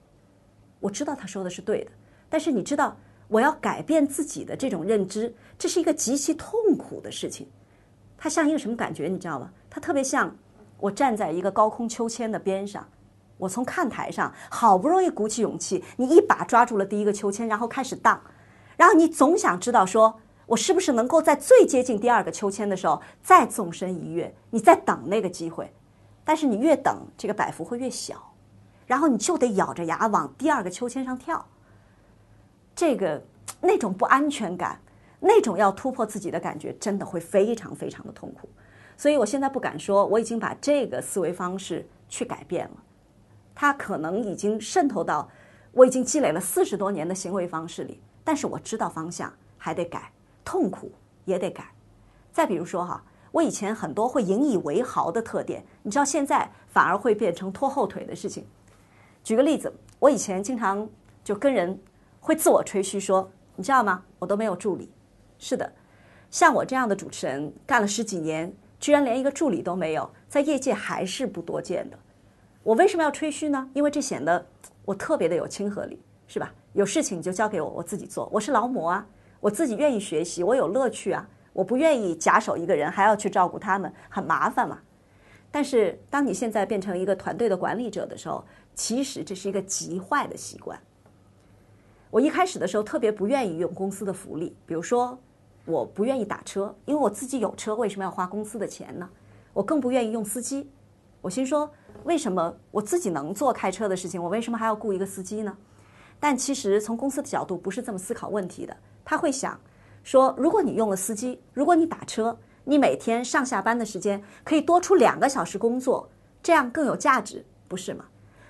我知道他说的是对的，但是你知道。我要改变自己的这种认知，这是一个极其痛苦的事情。它像一个什么感觉，你知道吗？它特别像我站在一个高空秋千的边上，我从看台上好不容易鼓起勇气，你一把抓住了第一个秋千，然后开始荡，然后你总想知道说，我是不是能够在最接近第二个秋千的时候再纵身一跃？你在等那个机会，但是你越等，这个百幅会越小，然后你就得咬着牙往第二个秋千上跳。这个 那种不安全感，那种要突破自己的感觉，真的会非常非常的痛苦。所以我现在不敢说我已经把这个思维方式去改变了，它可能已经渗透到我已经积累了四十多年的行为方式里。但是我知道方向还得改，痛苦也得改。再比如说哈，我以前很多会引以为豪的特点，你知道现在反而会变成拖后腿的事情。举个例子，我以前经常就跟人。会自我吹嘘说：“你知道吗？我都没有助理。”是的，像我这样的主持人干了十几年，居然连一个助理都没有，在业界还是不多见的。我为什么要吹嘘呢？因为这显得我特别的有亲和力，是吧？有事情你就交给我，我自己做。我是劳模啊，我自己愿意学习，我有乐趣啊，我不愿意假手一个人还要去照顾他们，很麻烦嘛。但是当你现在变成一个团队的管理者的时候，其实这是一个极坏的习惯。我一开始的时候特别不愿意用公司的福利，比如说，我不愿意打车，因为我自己有车，为什么要花公司的钱呢？我更不愿意用司机，我心说，为什么我自己能做开车的事情，我为什么还要雇一个司机呢？但其实从公司的角度不是这么思考问题的，他会想说，如果你用了司机，如果你打车，你每天上下班的时间可以多出两个小时工作，这样更有价值，不是吗？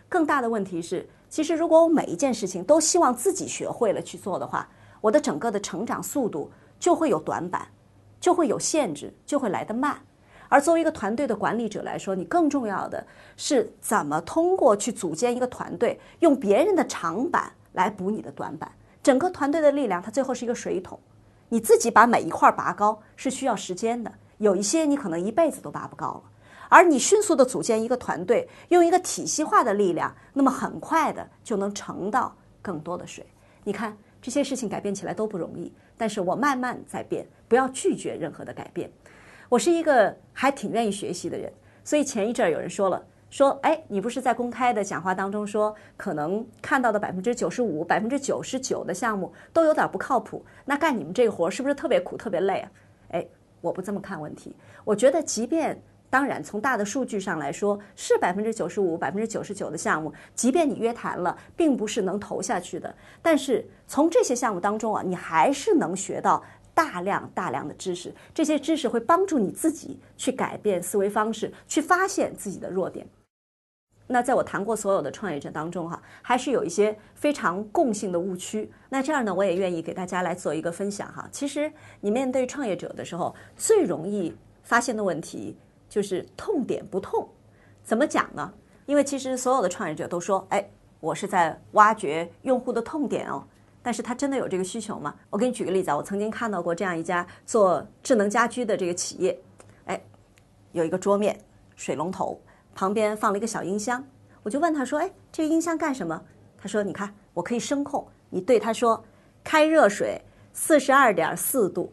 更大的问题是。其实，如果我每一件事情都希望自己学会了去做的话，我的整个的成长速度就会有短板，就会有限制，就会来得慢。而作为一个团队的管理者来说，你更重要的是怎么通过去组建一个团队，用别人的长板来补你的短板。整个团队的力量，它最后是一个水桶，你自己把每一块拔高是需要时间的，有一些你可能一辈子都拔不高了。而你迅速的组建一个团队，用一个体系化的力量，那么很快的就能盛到更多的水。你看这些事情改变起来都不容易，但是我慢慢在变，不要拒绝任何的改变。我是一个还挺愿意学习的人，所以前一阵儿有人说了，说哎，你不是在公开的讲话当中说，可能看到的百分之九十五、百分之九十九的项目都有点不靠谱，那干你们这个活是不是特别苦、特别累啊？哎，我不这么看问题，我觉得即便。当然，从大的数据上来说，是百分之九十五、百分之九十九的项目，即便你约谈了，并不是能投下去的。但是从这些项目当中啊，你还是能学到大量大量的知识，这些知识会帮助你自己去改变思维方式，去发现自己的弱点。那在我谈过所有的创业者当中，哈，还是有一些非常共性的误区。那这样呢，我也愿意给大家来做一个分享哈。其实你面对创业者的时候，最容易发现的问题。就是痛点不痛，怎么讲呢？因为其实所有的创业者都说，哎，我是在挖掘用户的痛点哦。但是他真的有这个需求吗？我给你举个例子啊，我曾经看到过这样一家做智能家居的这个企业，哎，有一个桌面水龙头旁边放了一个小音箱，我就问他说，哎，这个音箱干什么？他说，你看，我可以声控，你对他说，开热水四十二点四度。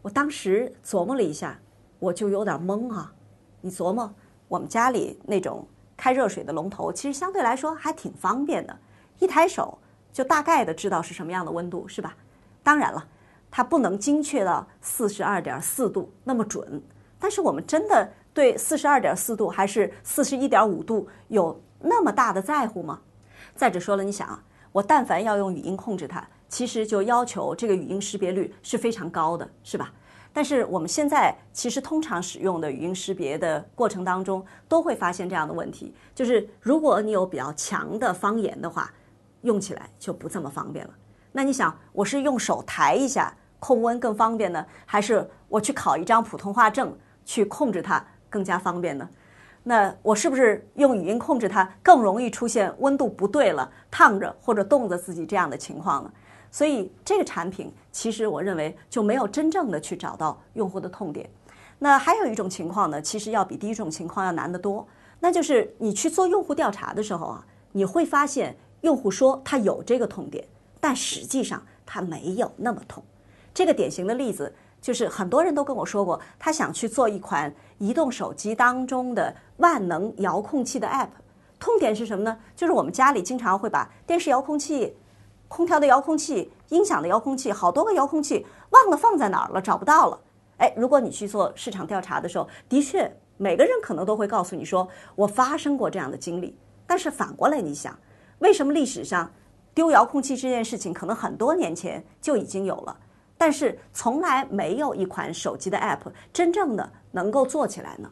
我当时琢磨了一下。我就有点懵啊！你琢磨，我们家里那种开热水的龙头，其实相对来说还挺方便的，一抬手就大概的知道是什么样的温度，是吧？当然了，它不能精确到四十二点四度那么准，但是我们真的对四十二点四度还是四十一点五度有那么大的在乎吗？再者说了，你想啊，我但凡要用语音控制它，其实就要求这个语音识别率是非常高的，是吧？但是我们现在其实通常使用的语音识别的过程当中，都会发现这样的问题，就是如果你有比较强的方言的话，用起来就不这么方便了。那你想，我是用手抬一下控温更方便呢，还是我去考一张普通话证去控制它更加方便呢？那我是不是用语音控制它更容易出现温度不对了、烫着或者冻着自己这样的情况呢？所以这个产品其实我认为就没有真正的去找到用户的痛点。那还有一种情况呢，其实要比第一种情况要难得多。那就是你去做用户调查的时候啊，你会发现用户说他有这个痛点，但实际上他没有那么痛。这个典型的例子就是很多人都跟我说过，他想去做一款移动手机当中的万能遥控器的 App，痛点是什么呢？就是我们家里经常会把电视遥控器。空调的遥控器、音响的遥控器，好多个遥控器忘了放在哪儿了，找不到了。哎，如果你去做市场调查的时候，的确每个人可能都会告诉你说，我发生过这样的经历。但是反过来你想，为什么历史上丢遥控器这件事情可能很多年前就已经有了，但是从来没有一款手机的 App 真正的能够做起来呢？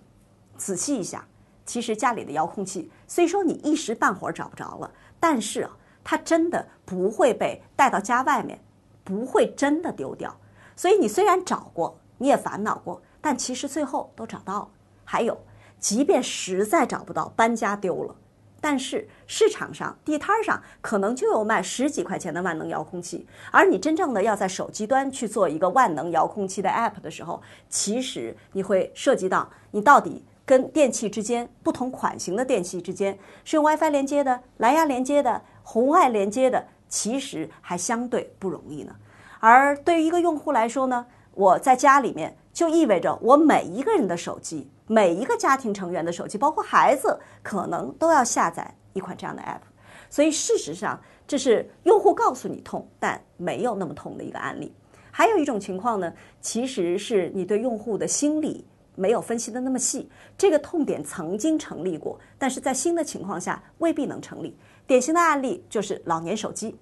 仔细一想，其实家里的遥控器虽说你一时半会儿找不着了，但是啊。它真的不会被带到家外面，不会真的丢掉。所以你虽然找过，你也烦恼过，但其实最后都找到了。还有，即便实在找不到，搬家丢了，但是市场上地摊上可能就有卖十几块钱的万能遥控器。而你真正的要在手机端去做一个万能遥控器的 App 的时候，其实你会涉及到你到底跟电器之间不同款型的电器之间是用 WiFi 连接的、蓝牙连接的。红外连接的其实还相对不容易呢，而对于一个用户来说呢，我在家里面就意味着我每一个人的手机，每一个家庭成员的手机，包括孩子，可能都要下载一款这样的 app。所以事实上，这是用户告诉你痛，但没有那么痛的一个案例。还有一种情况呢，其实是你对用户的心理没有分析的那么细，这个痛点曾经成立过，但是在新的情况下未必能成立。典型的案例就是老年手机，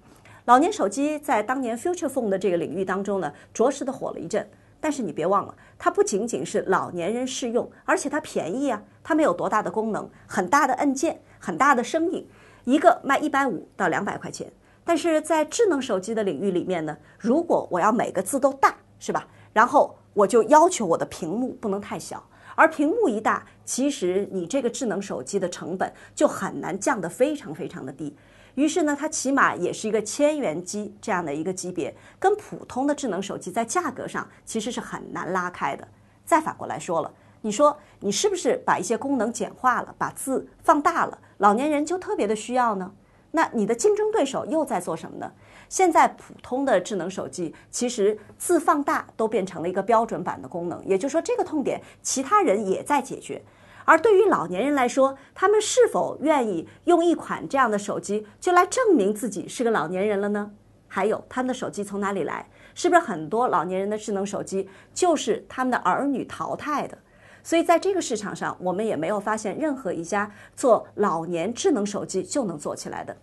老年手机在当年 Future Phone 的这个领域当中呢，着实的火了一阵。但是你别忘了，它不仅仅是老年人适用，而且它便宜啊，它没有多大的功能，很大的按键，很大的声音，一个卖一百五到两百块钱。但是在智能手机的领域里面呢，如果我要每个字都大，是吧？然后我就要求我的屏幕不能太小。而屏幕一大，其实你这个智能手机的成本就很难降得非常非常的低。于是呢，它起码也是一个千元机这样的一个级别，跟普通的智能手机在价格上其实是很难拉开的。再反过来说了，你说你是不是把一些功能简化了，把字放大了，老年人就特别的需要呢？那你的竞争对手又在做什么呢？现在普通的智能手机其实字放大都变成了一个标准版的功能，也就是说这个痛点其他人也在解决。而对于老年人来说，他们是否愿意用一款这样的手机就来证明自己是个老年人了呢？还有他们的手机从哪里来？是不是很多老年人的智能手机就是他们的儿女淘汰的？所以在这个市场上，我们也没有发现任何一家做老年智能手机就能做起来的。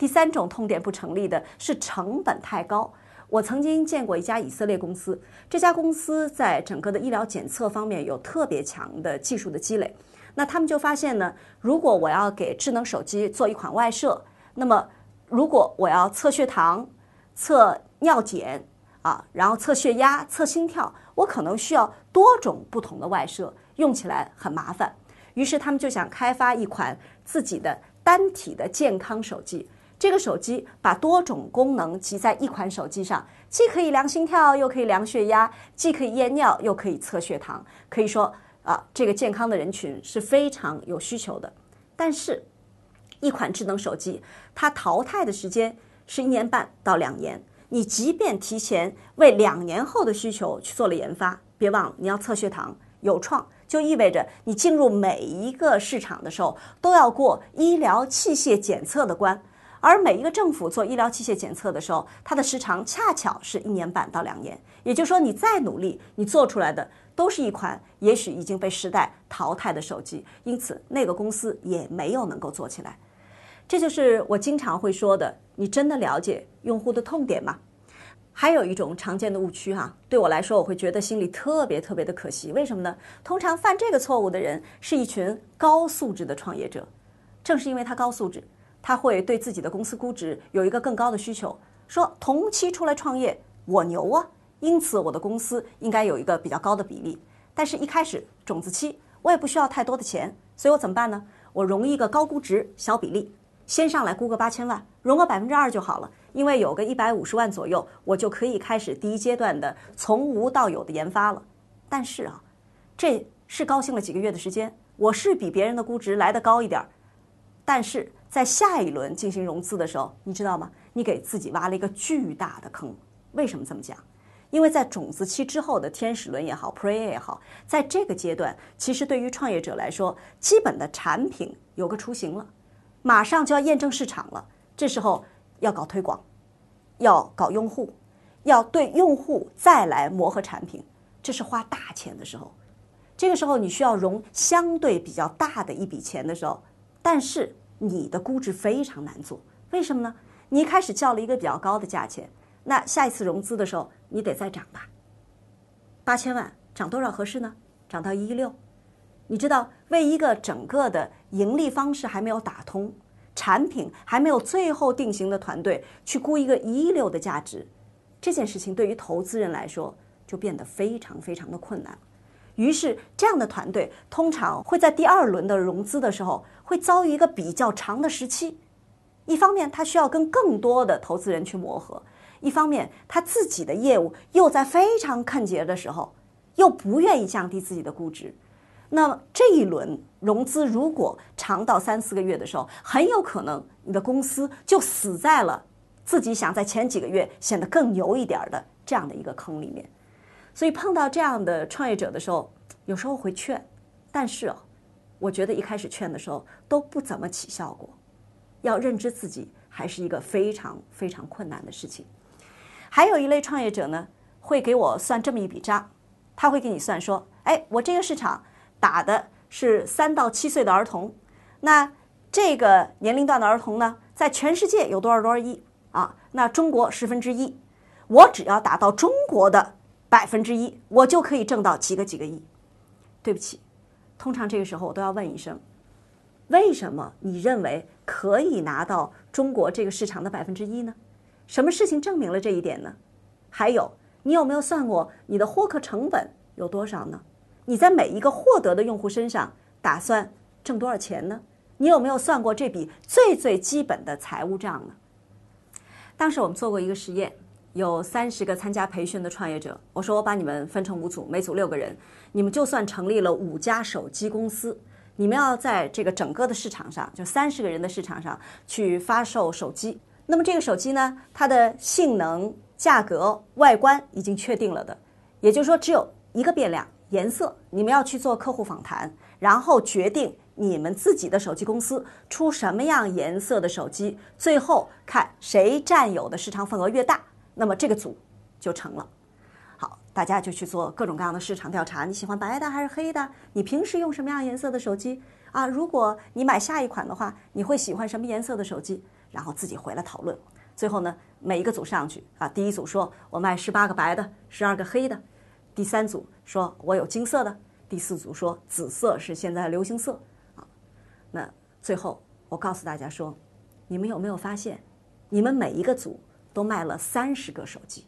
第三种痛点不成立的是成本太高。我曾经见过一家以色列公司，这家公司在整个的医疗检测方面有特别强的技术的积累。那他们就发现呢，如果我要给智能手机做一款外设，那么如果我要测血糖、测尿检啊，然后测血压、测心跳，我可能需要多种不同的外设，用起来很麻烦。于是他们就想开发一款自己的单体的健康手机。这个手机把多种功能集在一款手机上，既可以量心跳，又可以量血压，既可以验尿，又可以测血糖。可以说啊，这个健康的人群是非常有需求的。但是，一款智能手机它淘汰的时间是一年半到两年。你即便提前为两年后的需求去做了研发，别忘了你要测血糖，有创就意味着你进入每一个市场的时候都要过医疗器械检测的关。而每一个政府做医疗器械检测的时候，它的时长恰巧是一年半到两年。也就是说，你再努力，你做出来的都是一款也许已经被时代淘汰的手机。因此，那个公司也没有能够做起来。这就是我经常会说的：你真的了解用户的痛点吗？还有一种常见的误区哈，对我来说，我会觉得心里特别特别的可惜。为什么呢？通常犯这个错误的人是一群高素质的创业者，正是因为他高素质。他会对自己的公司估值有一个更高的需求，说同期出来创业我牛啊，因此我的公司应该有一个比较高的比例。但是，一开始种子期我也不需要太多的钱，所以我怎么办呢？我融一个高估值小比例，先上来估个八千万，融个百分之二就好了，因为有个一百五十万左右，我就可以开始第一阶段的从无到有的研发了。但是啊，这是高兴了几个月的时间，我是比别人的估值来得高一点儿，但是。在下一轮进行融资的时候，你知道吗？你给自己挖了一个巨大的坑。为什么这么讲？因为在种子期之后的天使轮也好，Pre 也好，在这个阶段，其实对于创业者来说，基本的产品有个雏形了，马上就要验证市场了。这时候要搞推广，要搞用户，要对用户再来磨合产品，这是花大钱的时候。这个时候你需要融相对比较大的一笔钱的时候，但是。你的估值非常难做，为什么呢？你一开始叫了一个比较高的价钱，那下一次融资的时候你得再涨吧。八千万涨多少合适呢？涨到一亿六。你知道，为一个整个的盈利方式还没有打通，产品还没有最后定型的团队去估一个一亿六的价值，这件事情对于投资人来说就变得非常非常的困难。于是，这样的团队通常会在第二轮的融资的时候，会遭遇一个比较长的时期。一方面，他需要跟更多的投资人去磨合；一方面，他自己的业务又在非常看节的时候，又不愿意降低自己的估值。那么，这一轮融资如果长到三四个月的时候，很有可能你的公司就死在了自己想在前几个月显得更牛一点的这样的一个坑里面。所以碰到这样的创业者的时候，有时候会劝，但是哦，我觉得一开始劝的时候都不怎么起效果。要认知自己还是一个非常非常困难的事情。还有一类创业者呢，会给我算这么一笔账，他会给你算说，哎，我这个市场打的是三到七岁的儿童，那这个年龄段的儿童呢，在全世界有多少多少亿啊？那中国十分之一，我只要打到中国的。百分之一，我就可以挣到几个几个亿。对不起，通常这个时候我都要问一声：为什么你认为可以拿到中国这个市场的百分之一呢？什么事情证明了这一点呢？还有，你有没有算过你的获客成本有多少呢？你在每一个获得的用户身上打算挣多少钱呢？你有没有算过这笔最最基本的财务账呢？当时我们做过一个实验。有三十个参加培训的创业者，我说我把你们分成五组，每组六个人，你们就算成立了五家手机公司，你们要在这个整个的市场上，就三十个人的市场上去发售手机。那么这个手机呢，它的性能、价格、外观已经确定了的，也就是说只有一个变量，颜色。你们要去做客户访谈，然后决定你们自己的手机公司出什么样颜色的手机，最后看谁占有的市场份额越大。那么这个组就成了。好，大家就去做各种各样的市场调查。你喜欢白的还是黑的？你平时用什么样颜色的手机啊？如果你买下一款的话，你会喜欢什么颜色的手机？然后自己回来讨论。最后呢，每一个组上去啊，第一组说我卖十八个白的，十二个黑的；第三组说我有金色的；第四组说紫色是现在流行色啊。那最后我告诉大家说，你们有没有发现，你们每一个组都卖了三十个手机？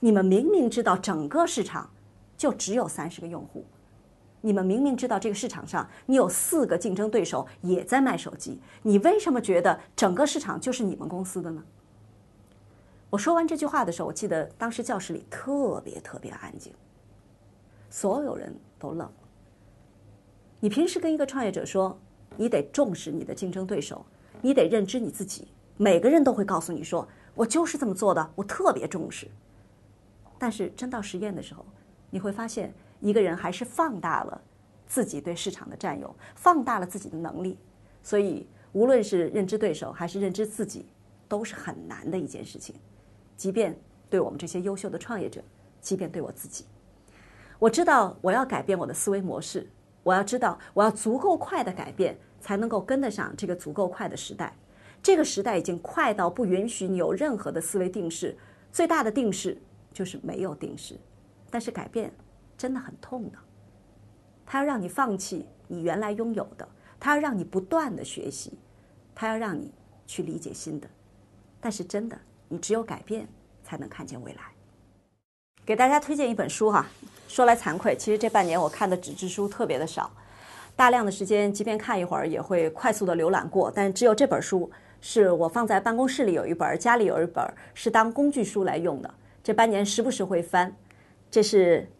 你们明明知道整个市场就只有三十个用户，你们明明知道这个市场上你有四个竞争对手也在卖手机，你为什么觉得整个市场就是你们公司的呢？我说完这句话的时候，我记得当时教室里特别特别安静，所有人都愣了。你平时跟一个创业者说，你得重视你的竞争对手，你得认知你自己，每个人都会告诉你说，我就是这么做的，我特别重视。但是真到实验的时候，你会发现，一个人还是放大了自己对市场的占有，放大了自己的能力。所以，无论是认知对手还是认知自己，都是很难的一件事情。即便对我们这些优秀的创业者，即便对我自己，我知道我要改变我的思维模式，我要知道我要足够快的改变，才能够跟得上这个足够快的时代。这个时代已经快到不允许你有任何的思维定式，最大的定式。就是没有定式，但是改变真的很痛的。它要让你放弃你原来拥有的，它要让你不断的学习，它要让你去理解新的。但是真的，你只有改变才能看见未来。给大家推荐一本书哈，说来惭愧，其实这半年我看的纸质书特别的少，大量的时间即便看一会儿也会快速的浏览过，但只有这本书是我放在办公室里有一本，家里有一本，是当工具书来用的。这半年时不时会翻，这是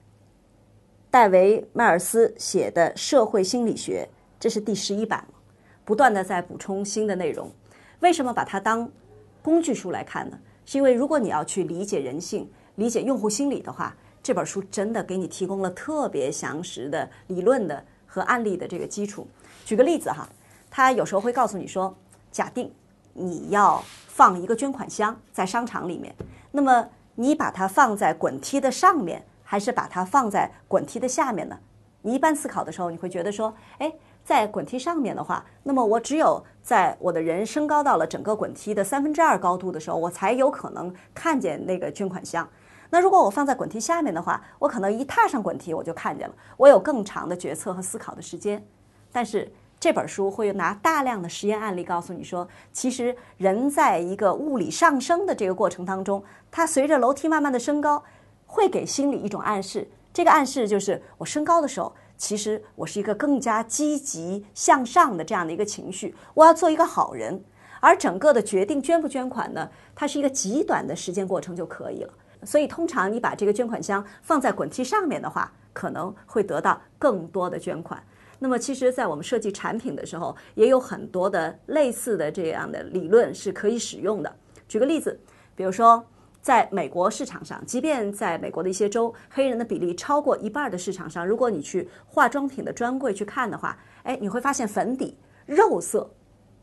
戴维·迈尔斯写的《社会心理学》，这是第十一版，不断的在补充新的内容。为什么把它当工具书来看呢？是因为如果你要去理解人性、理解用户心理的话，这本书真的给你提供了特别详实的理论的和案例的这个基础。举个例子哈，他有时候会告诉你说，假定你要放一个捐款箱在商场里面，那么你把它放在滚梯的上面，还是把它放在滚梯的下面呢？你一般思考的时候，你会觉得说，哎，在滚梯上面的话，那么我只有在我的人升高到了整个滚梯的三分之二高度的时候，我才有可能看见那个捐款箱。那如果我放在滚梯下面的话，我可能一踏上滚梯我就看见了，我有更长的决策和思考的时间。但是这本书会拿大量的实验案例告诉你说，其实人在一个物理上升的这个过程当中，它随着楼梯慢慢的升高，会给心理一种暗示。这个暗示就是我升高的时候，其实我是一个更加积极向上的这样的一个情绪，我要做一个好人。而整个的决定捐不捐款呢，它是一个极短的时间过程就可以了。所以通常你把这个捐款箱放在滚梯上面的话，可能会得到更多的捐款。那么，其实，在我们设计产品的时候，也有很多的类似的这样的理论是可以使用的。举个例子，比如说，在美国市场上，即便在美国的一些州，黑人的比例超过一半的市场上，如果你去化妆品的专柜去看的话，哎，你会发现粉底肉色，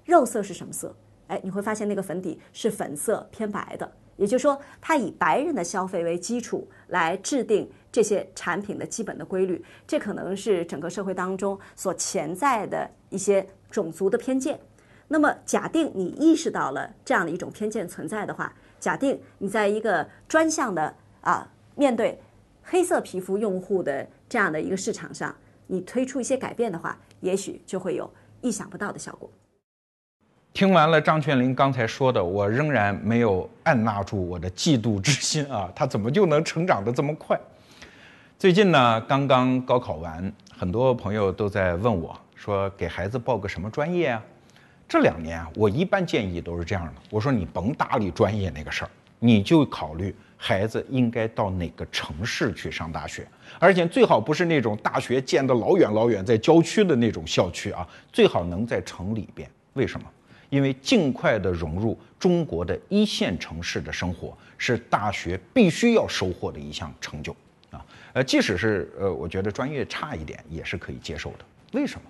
肉色是什么色？哎，你会发现那个粉底是粉色偏白的。也就是说，它以白人的消费为基础来制定这些产品的基本的规律，这可能是整个社会当中所潜在的一些种族的偏见。那么，假定你意识到了这样的一种偏见存在的话，假定你在一个专项的啊面对黑色皮肤用户的这样的一个市场上，你推出一些改变的话，也许就会有意想不到的效果。听完了张泉灵刚才说的，我仍然没有按捺住我的嫉妒之心啊！他怎么就能成长得这么快？最近呢，刚刚高考完，很多朋友都在问我，说给孩子报个什么专业啊？这两年啊，我一般建议都是这样的：我说你甭搭理专业那个事儿，你就考虑孩子应该到哪个城市去上大学，而且最好不是那种大学建得老远老远，在郊区的那种校区啊，最好能在城里边。为什么？因为尽快的融入中国的一线城市的生活，是大学必须要收获的一项成就！呃，即使是呃，我觉得专业差一点也是可以接受的。为什么？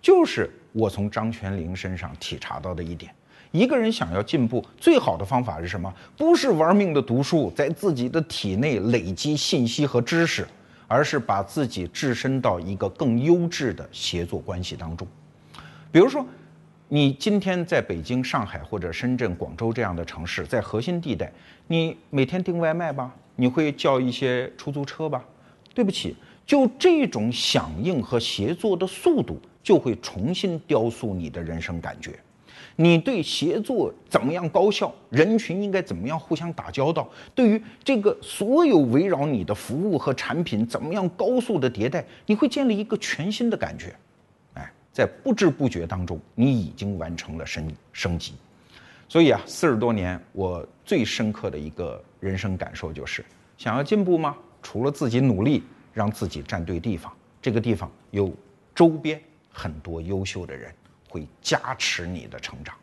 就是我从张泉灵身上体察到的一点，一个人想要进步，最好的方法是什么？不是玩命的读书，在自己的体内累积信息和知识，而是把自己置身到一个更优质的协作关系当中。比如说，你今天在北京、上海或者深圳、广州这样的城市，在核心地带，你每天订外卖吧？你会叫一些出租车吧？对不起，就这种响应和协作的速度，就会重新雕塑你的人生感觉。你对协作怎么样高效，人群应该怎么样互相打交道，对于这个所有围绕你的服务和产品怎么样高速的迭代，你会建立一个全新的感觉。哎，在不知不觉当中，你已经完成了升升级。所以啊，四十多年，我最深刻的一个人生感受就是：想要进步吗？除了自己努力，让自己站对地方，这个地方有周边很多优秀的人。会加持你的成长。